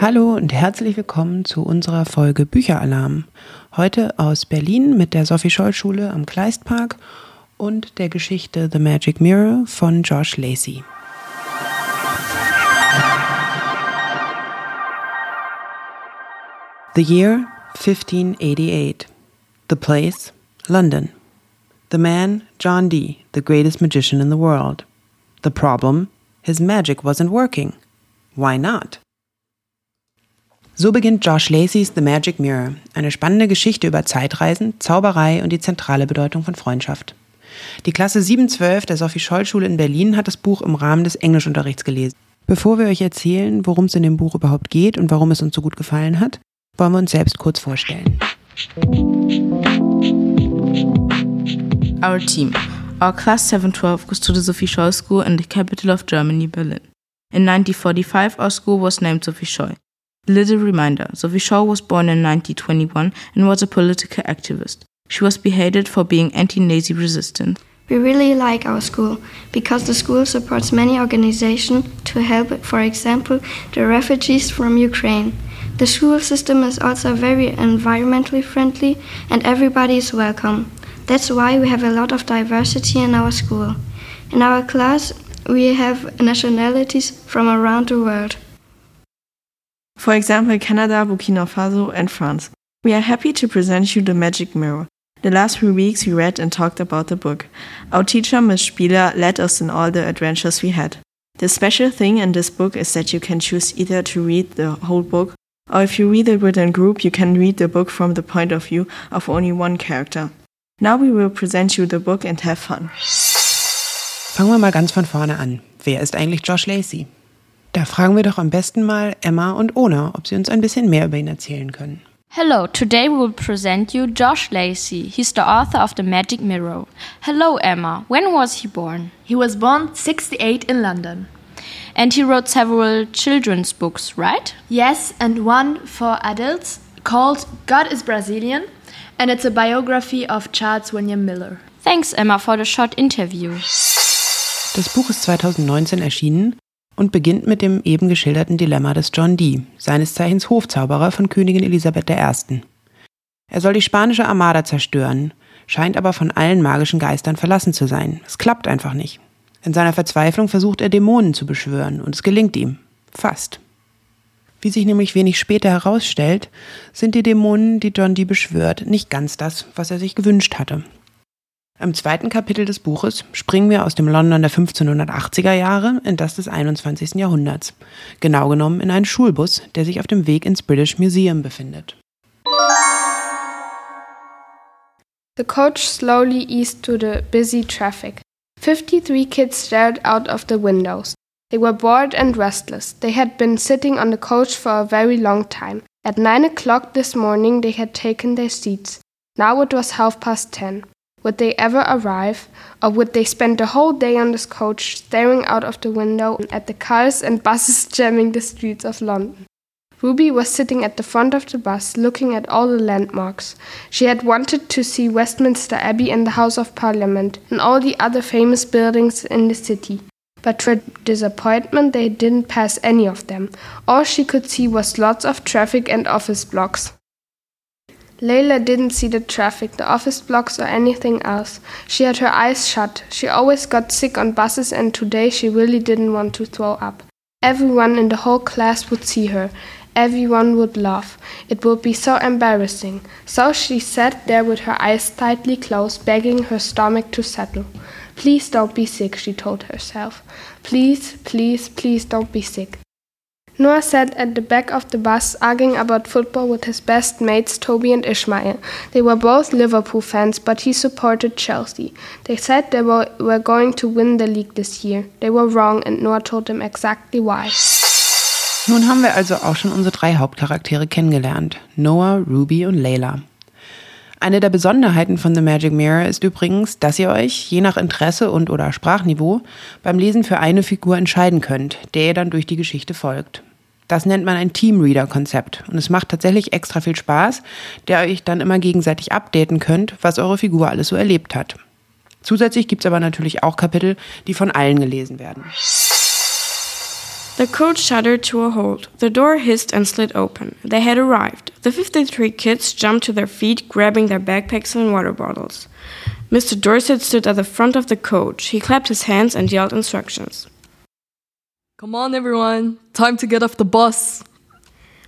Hallo und herzlich willkommen zu unserer Folge Bücheralarm. Heute aus Berlin mit der Sophie Scholl Schule am Kleistpark und der Geschichte The Magic Mirror von Josh Lacey. The year 1588. The place London. The man John Dee, the greatest magician in the world. The problem his magic wasn't working. Why not? So beginnt Josh Lacey's The Magic Mirror, eine spannende Geschichte über Zeitreisen, Zauberei und die zentrale Bedeutung von Freundschaft. Die Klasse 712 der Sophie Scholl Schule in Berlin hat das Buch im Rahmen des Englischunterrichts gelesen. Bevor wir euch erzählen, worum es in dem Buch überhaupt geht und warum es uns so gut gefallen hat, wollen wir uns selbst kurz vorstellen. Our team. Our class 712 goes to the Sophie Scholl School in the capital of Germany, Berlin. In 1945, our school was named Sophie Scholl. Little reminder Scholl was born in 1921 and was a political activist. She was beheaded for being anti Nazi resistant. We really like our school because the school supports many organizations to help, for example, the refugees from Ukraine. The school system is also very environmentally friendly and everybody is welcome. That's why we have a lot of diversity in our school. In our class, we have nationalities from around the world. For example, Canada, Burkina Faso, and France. We are happy to present you the Magic Mirror. The last three weeks we read and talked about the book. Our teacher, Ms. Spieler, led us in all the adventures we had. The special thing in this book is that you can choose either to read the whole book, or if you read it within group, you can read the book from the point of view of only one character. Now we will present you the book and have fun. Fangen wir mal ganz von vorne an. Wer ist eigentlich Josh Lacey? Da fragen wir doch am besten mal Emma und Ona, ob sie uns ein bisschen mehr über ihn erzählen können. Hello, today we will present you Josh Lacey. He's the author of The Magic Mirror. Hello, Emma. When was he born? He was born 68 in London. And he wrote several children's books, right? Yes, and one for adults called God is Brazilian, and it's a biography of Charles William Miller. Thanks, Emma, for the short interview. Das Buch ist 2019 erschienen und beginnt mit dem eben geschilderten Dilemma des John Dee, seines Zeichens Hofzauberer von Königin Elisabeth I. Er soll die spanische Armada zerstören, scheint aber von allen magischen Geistern verlassen zu sein. Es klappt einfach nicht. In seiner Verzweiflung versucht er Dämonen zu beschwören und es gelingt ihm. Fast. Wie sich nämlich wenig später herausstellt, sind die Dämonen, die John Dee beschwört, nicht ganz das, was er sich gewünscht hatte. Im zweiten Kapitel des Buches springen wir aus dem London der 1580er Jahre in das des 21. Jahrhunderts. Genau genommen in einen Schulbus, der sich auf dem Weg ins British Museum befindet. The coach slowly eased to the busy traffic. Fifty-three kids stared out of the windows. They were bored and restless. They had been sitting on the coach for a very long time. At nine o'clock this morning they had taken their seats. Now it was half past ten. Would they ever arrive, or would they spend the whole day on this coach staring out of the window at the cars and buses jamming the streets of London? Ruby was sitting at the front of the bus looking at all the landmarks. She had wanted to see Westminster Abbey and the House of Parliament and all the other famous buildings in the city. But to her disappointment, they didn't pass any of them. All she could see was lots of traffic and office blocks. Layla didn't see the traffic, the office blocks, or anything else. She had her eyes shut. She always got sick on buses, and today she really didn't want to throw up. Everyone in the whole class would see her. Everyone would laugh. It would be so embarrassing. So she sat there with her eyes tightly closed, begging her stomach to settle. Please don't be sick, she told herself. Please, please, please don't be sick. Noah sat at the back of the bus arguing about football with his best mates Toby and Ishmael. They were both Liverpool fans, but he supported Chelsea. They said they were, were going to win the league this year. They were wrong, and Noah told them exactly why. Nun haben wir also auch schon unsere drei Hauptcharaktere kennengelernt: Noah, Ruby und Layla. Eine der Besonderheiten von The Magic Mirror ist übrigens, dass ihr euch, je nach Interesse und oder Sprachniveau, beim Lesen für eine Figur entscheiden könnt, der ihr dann durch die Geschichte folgt. Das nennt man ein Teamreader-Konzept und es macht tatsächlich extra viel Spaß, der euch dann immer gegenseitig updaten könnt, was eure Figur alles so erlebt hat. Zusätzlich gibt es aber natürlich auch Kapitel, die von allen gelesen werden. The coach shuddered to a halt. The door hissed and slid open. They had arrived. The 53 kids jumped to their feet, grabbing their backpacks and water bottles. Mr. Dorset stood at the front of the coach. He clapped his hands and yelled instructions. Come on, everyone. Time to get off the bus.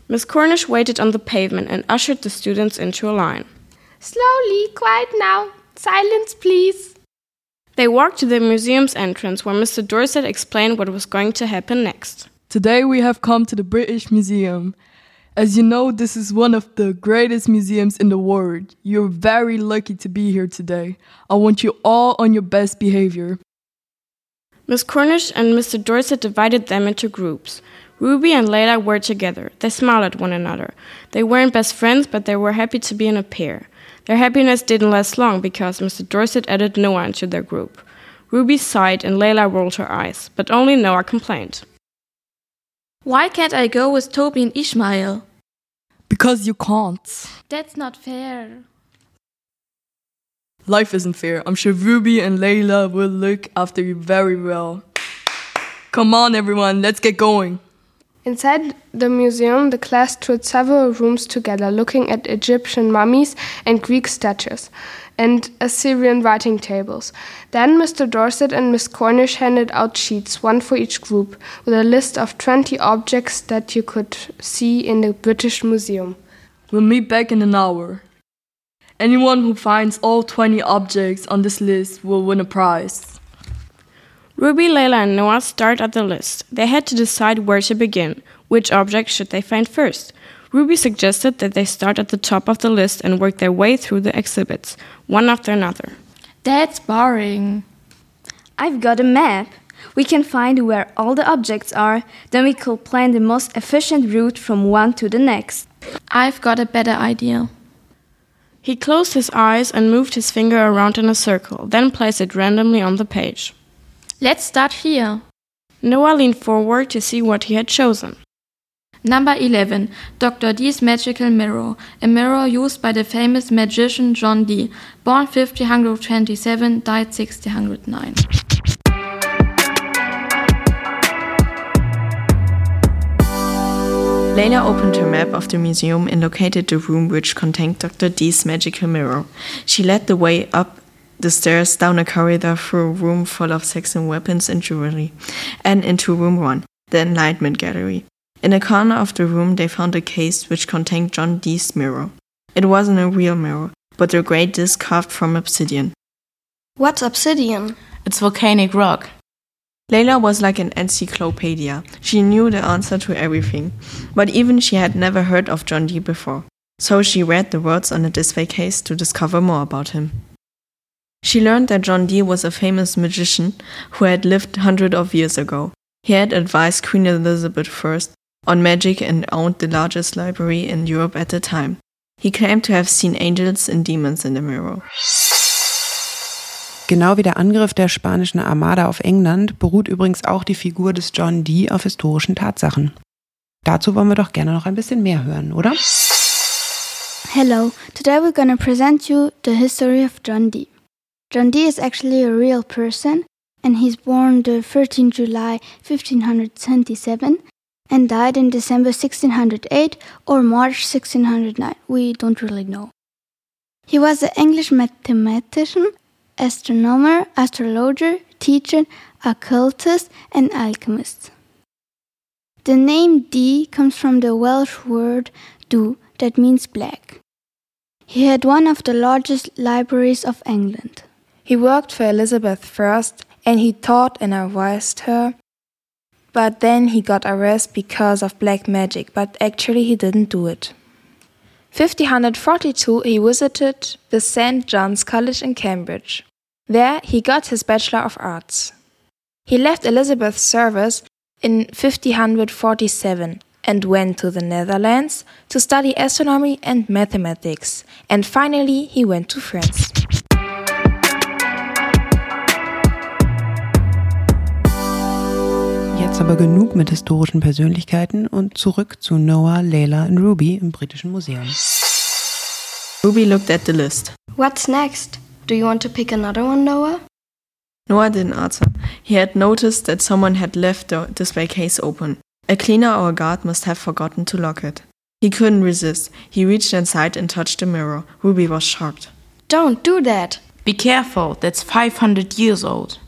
Miss Cornish waited on the pavement and ushered the students into a line. Slowly, quiet now. Silence, please. They walked to the museum's entrance where Mr. Dorset explained what was going to happen next. Today we have come to the British Museum. As you know, this is one of the greatest museums in the world. You're very lucky to be here today. I want you all on your best behavior. Miss Cornish and Mr. Dorset divided them into groups. Ruby and Layla were together. They smiled at one another. They weren't best friends, but they were happy to be in a pair. Their happiness didn't last long because Mr. Dorset added Noah into their group. Ruby sighed and Layla rolled her eyes, but only Noah complained. Why can't I go with Toby and Ishmael? Because you can't. That's not fair. Life isn't fair. I'm sure Ruby and Layla will look after you very well. Come on, everyone, let's get going. Inside the museum, the class toured several rooms together, looking at Egyptian mummies and Greek statues and Assyrian writing tables. Then Mr. Dorset and Miss Cornish handed out sheets, one for each group, with a list of 20 objects that you could see in the British Museum. We'll meet back in an hour. Anyone who finds all 20 objects on this list will win a prize. Ruby, Layla, and Noah start at the list. They had to decide where to begin. Which object should they find first? Ruby suggested that they start at the top of the list and work their way through the exhibits, one after another. That's boring. I've got a map. We can find where all the objects are, then we could plan the most efficient route from one to the next. I've got a better idea. He closed his eyes and moved his finger around in a circle, then placed it randomly on the page. Let's start here. Noah leaned forward to see what he had chosen. Number 11. Dr. Dee's Magical Mirror, a mirror used by the famous magician John Dee, born 1527, died 1609. Layla opened her map of the museum and located the room which contained Dr. Dee's magical mirror. She led the way up the stairs, down a corridor, through a room full of Saxon weapons and jewelry, and into room one, the Enlightenment Gallery. In a corner of the room, they found a case which contained John Dee's mirror. It wasn't a real mirror, but a great disc carved from obsidian. What's obsidian? It's volcanic rock. Layla was like an encyclopedia. She knew the answer to everything, but even she had never heard of John Dee before. So she read the words on the display case to discover more about him. She learned that John Dee was a famous magician who had lived hundreds of years ago. He had advised Queen Elizabeth I on magic and owned the largest library in Europe at the time. He claimed to have seen angels and demons in the mirror. Genau wie der Angriff der spanischen Armada auf England beruht übrigens auch die Figur des John Dee auf historischen Tatsachen. Dazu wollen wir doch gerne noch ein bisschen mehr hören, oder? Hello, today we're gonna present you the history of John Dee. John Dee is actually a real person, and he's born the 13th July 1527 and died in December 1608 or March 1609. We don't really know. He was an English mathematician, astronomer, astrologer, teacher, occultist, and alchemist. The name Dee comes from the Welsh word du, that means black. He had one of the largest libraries of England. He worked for Elizabeth first and he taught and advised her. But then he got arrested because of black magic, but actually he didn't do it. 1542 he visited the St. John's College in Cambridge. There he got his Bachelor of Arts. He left Elizabeth's service in 1547 and went to the Netherlands to study astronomy and mathematics, and finally he went to France. Jetzt aber genug mit historischen Persönlichkeiten und zurück zu Noah, Layla und Ruby im Britischen Museum. Ruby looked at the list. What's next? Do you want to pick another one, Noah? Noah didn't answer. He had noticed that someone had left the display case open. A cleaner or a guard must have forgotten to lock it. He couldn't resist. He reached inside and touched the mirror. Ruby was shocked. Don't do that. Be careful, that's 500 years old.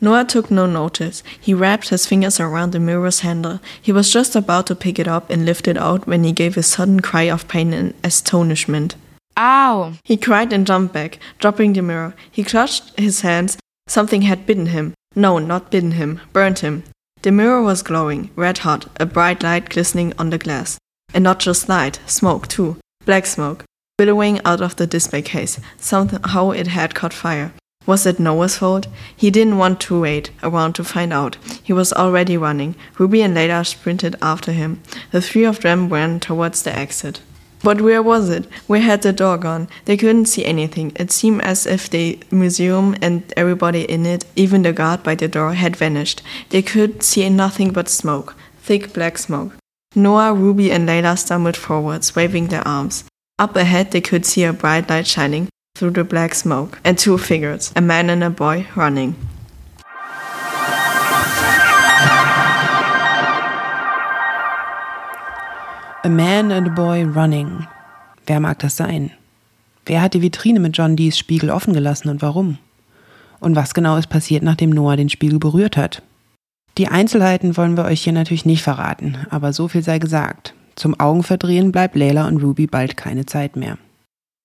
Noah took no notice. He wrapped his fingers around the mirror's handle. He was just about to pick it up and lift it out when he gave a sudden cry of pain and astonishment. Ow! He cried and jumped back, dropping the mirror. He clutched his hands. Something had bitten him. No, not bitten him, burned him. The mirror was glowing, red hot, a bright light glistening on the glass. And not just light, smoke too. Black smoke, billowing out of the display case. Somehow it had caught fire. Was it Noah's fault? He didn't want to wait around to find out. He was already running. Ruby and Layla sprinted after him. The three of them ran towards the exit. But where was it? Where had the door gone? They couldn't see anything. It seemed as if the museum and everybody in it, even the guard by the door, had vanished. They could see nothing but smoke, thick black smoke. Noah, Ruby, and Layla stumbled forwards, waving their arms. Up ahead, they could see a bright light shining through the black smoke, and two figures, a man and a boy, running. A man and a boy running. Wer mag das sein? Wer hat die Vitrine mit John Dees Spiegel offen gelassen und warum? Und was genau ist passiert, nachdem Noah den Spiegel berührt hat? Die Einzelheiten wollen wir euch hier natürlich nicht verraten, aber so viel sei gesagt. Zum Augenverdrehen bleibt Layla und Ruby bald keine Zeit mehr.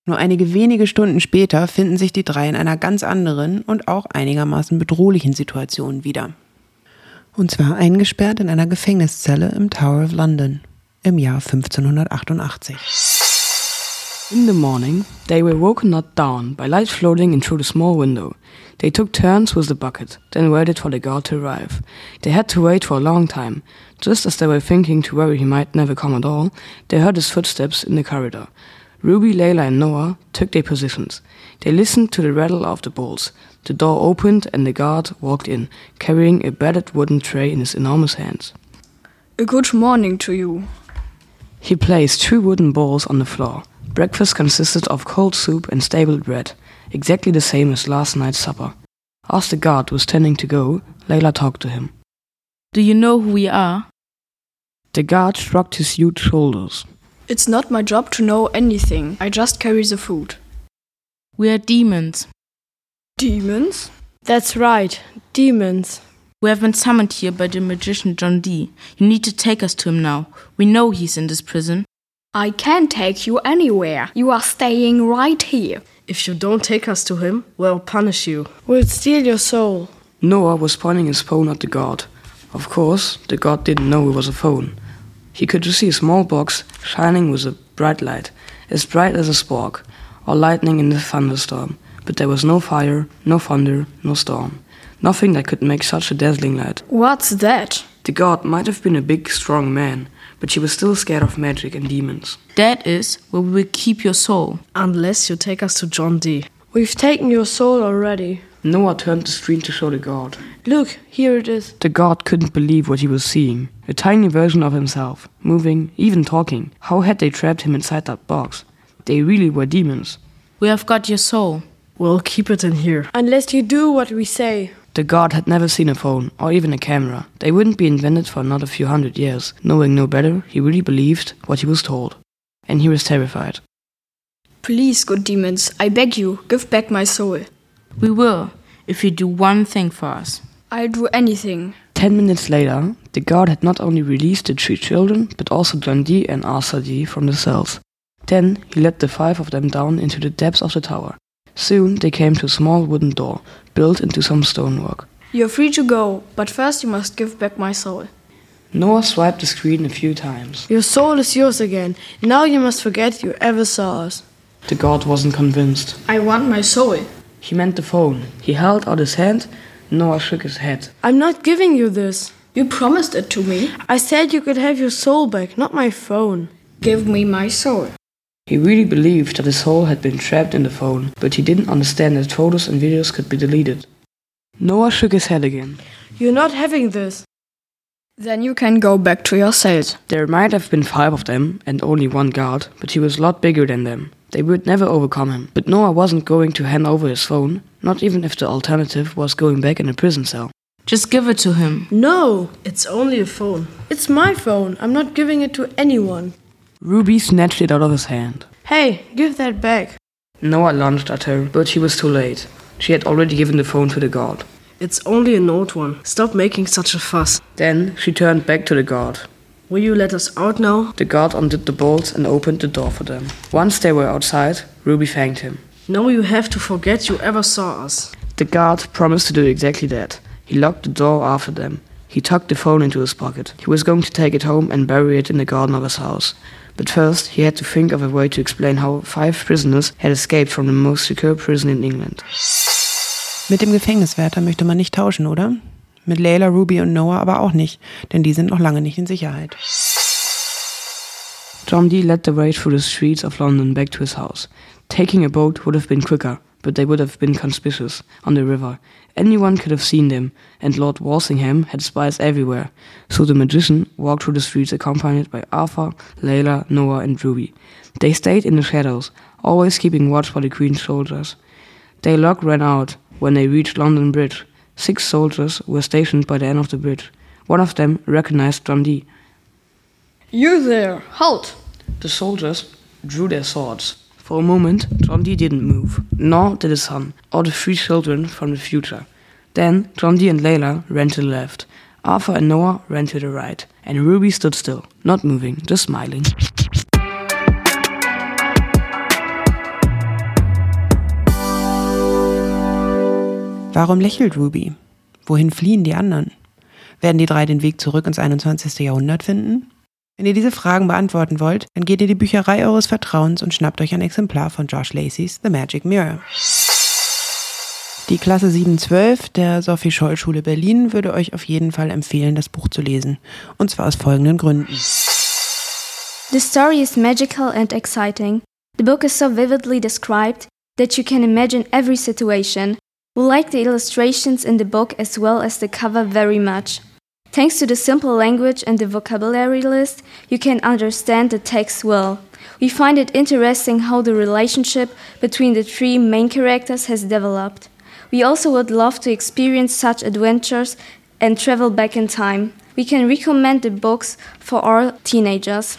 Nur einige wenige Stunden später finden sich die drei in einer ganz anderen und auch einigermaßen bedrohlichen Situation wieder. Und zwar eingesperrt in einer Gefängniszelle im Tower of London im Jahr 1588. In the morning, they were woken not down by light floating in through the small window. They took turns with the bucket, then waited for the guard to arrive. They had to wait for a long time. Just as they were thinking to worry he might never come at all, they heard his footsteps in the corridor. Ruby, Layla, and Noah took their positions. They listened to the rattle of the bolts. The door opened and the guard walked in, carrying a battered wooden tray in his enormous hands. A good morning to you. He placed two wooden bowls on the floor. Breakfast consisted of cold soup and stable bread, exactly the same as last night's supper. As the guard was tending to go, Layla talked to him. Do you know who we are? The guard shrugged his huge shoulders. It's not my job to know anything. I just carry the food. We are demons. Demons? That's right, demons. We have been summoned here by the magician John Dee. You need to take us to him now. We know he's in this prison. I can't take you anywhere. You are staying right here. If you don't take us to him, we'll punish you. We'll steal your soul. Noah was pointing his phone at the guard. Of course, the guard didn't know it was a phone. He could just see a small box shining with a bright light, as bright as a spark, or lightning in a thunderstorm. But there was no fire, no thunder, no storm. Nothing that could make such a dazzling light. What's that? The god might have been a big, strong man, but she was still scared of magic and demons. That is where we will keep your soul. Unless you take us to John Dee. We've taken your soul already. Noah turned the screen to show the god. Look, here it is. The god couldn't believe what he was seeing. A tiny version of himself, moving, even talking. How had they trapped him inside that box? They really were demons. We have got your soul. We'll keep it in here. Unless you do what we say. The god had never seen a phone, or even a camera. They wouldn't be invented for another few hundred years. Knowing no better, he really believed what he was told. And he was terrified. Please, good demons, I beg you, give back my soul. We will, if you do one thing for us. I'll do anything. Ten minutes later, the guard had not only released the three children, but also John Dee and Arthur Dee from the cells. Then he led the five of them down into the depths of the tower. Soon they came to a small wooden door, built into some stonework. You're free to go, but first you must give back my soul. Noah swiped the screen a few times. Your soul is yours again. Now you must forget you ever saw us. The guard wasn't convinced. I want my soul. He meant the phone. He held out his hand. Noah shook his head. I'm not giving you this. You promised it to me. I said you could have your soul back, not my phone. Give me my soul. He really believed that his soul had been trapped in the phone, but he didn't understand that photos and videos could be deleted. Noah shook his head again. You're not having this. Then you can go back to your cells. There might have been five of them and only one guard, but he was a lot bigger than them. They would never overcome him. But Noah wasn't going to hand over his phone, Not even if the alternative was going back in a prison cell. Just give it to him. No, it's only a phone. It's my phone. I'm not giving it to anyone. Ruby snatched it out of his hand. Hey, give that back. Noah lunged at her, but she was too late. She had already given the phone to the guard. It's only an old one. Stop making such a fuss. Then she turned back to the guard. Will you let us out now? The guard undid the bolts and opened the door for them. Once they were outside, Ruby thanked him. No, you have to forget you ever saw us. The guard promised to do exactly that. He locked the door after them. He tucked the phone into his pocket. He was going to take it home and bury it in the garden of his house. But first, he had to think of a way to explain how five prisoners had escaped from the most secure prison in England. Mit dem Gefängniswärter möchte man nicht tauschen, oder? Mit Layla, Ruby und Noah aber auch nicht, denn die sind noch lange nicht in Sicherheit. John Dee led the way through the streets of London back to his house. Taking a boat would have been quicker, but they would have been conspicuous on the river. Anyone could have seen them, and Lord Walsingham had spies everywhere, so the magician walked through the streets accompanied by Arthur, Layla, Noah, and Ruby. They stayed in the shadows, always keeping watch for the Queen's soldiers. Their luck ran out when they reached London Bridge. Six soldiers were stationed by the end of the bridge. One of them recognized John Dee. You there! Halt! The soldiers drew their swords. For a moment, John Dee didn't move, nor did his son, or the three children from the future. Then John Dee and Layla ran to the left. Arthur and Noah ran to the right, and Ruby stood still, not moving, just smiling. Warum lächelt Ruby? Wohin fliehen die anderen? Werden die drei den Weg zurück ins 21. Jahrhundert finden? Wenn ihr diese Fragen beantworten wollt, dann geht in die Bücherei eures Vertrauens und schnappt euch ein Exemplar von Josh Lacey's The Magic Mirror. Die Klasse 712 der Sophie Scholl Schule Berlin würde euch auf jeden Fall empfehlen, das Buch zu lesen. Und zwar aus folgenden Gründen. The story is magical and exciting. The book is so vividly described that you can imagine every situation. We like the illustrations in the book as well as the cover very much. Thanks to the simple language and the vocabulary list, you can understand the text well. We find it interesting how the relationship between the three main characters has developed. We also would love to experience such adventures and travel back in time. We can recommend the books for all teenagers.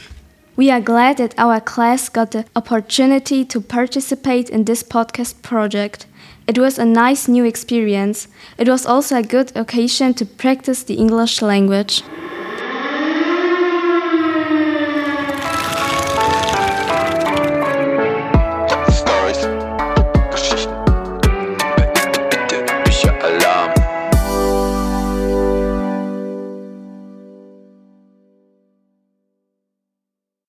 We are glad that our class got the opportunity to participate in this podcast project. It was a nice new experience. It was also a good occasion to practice the English language.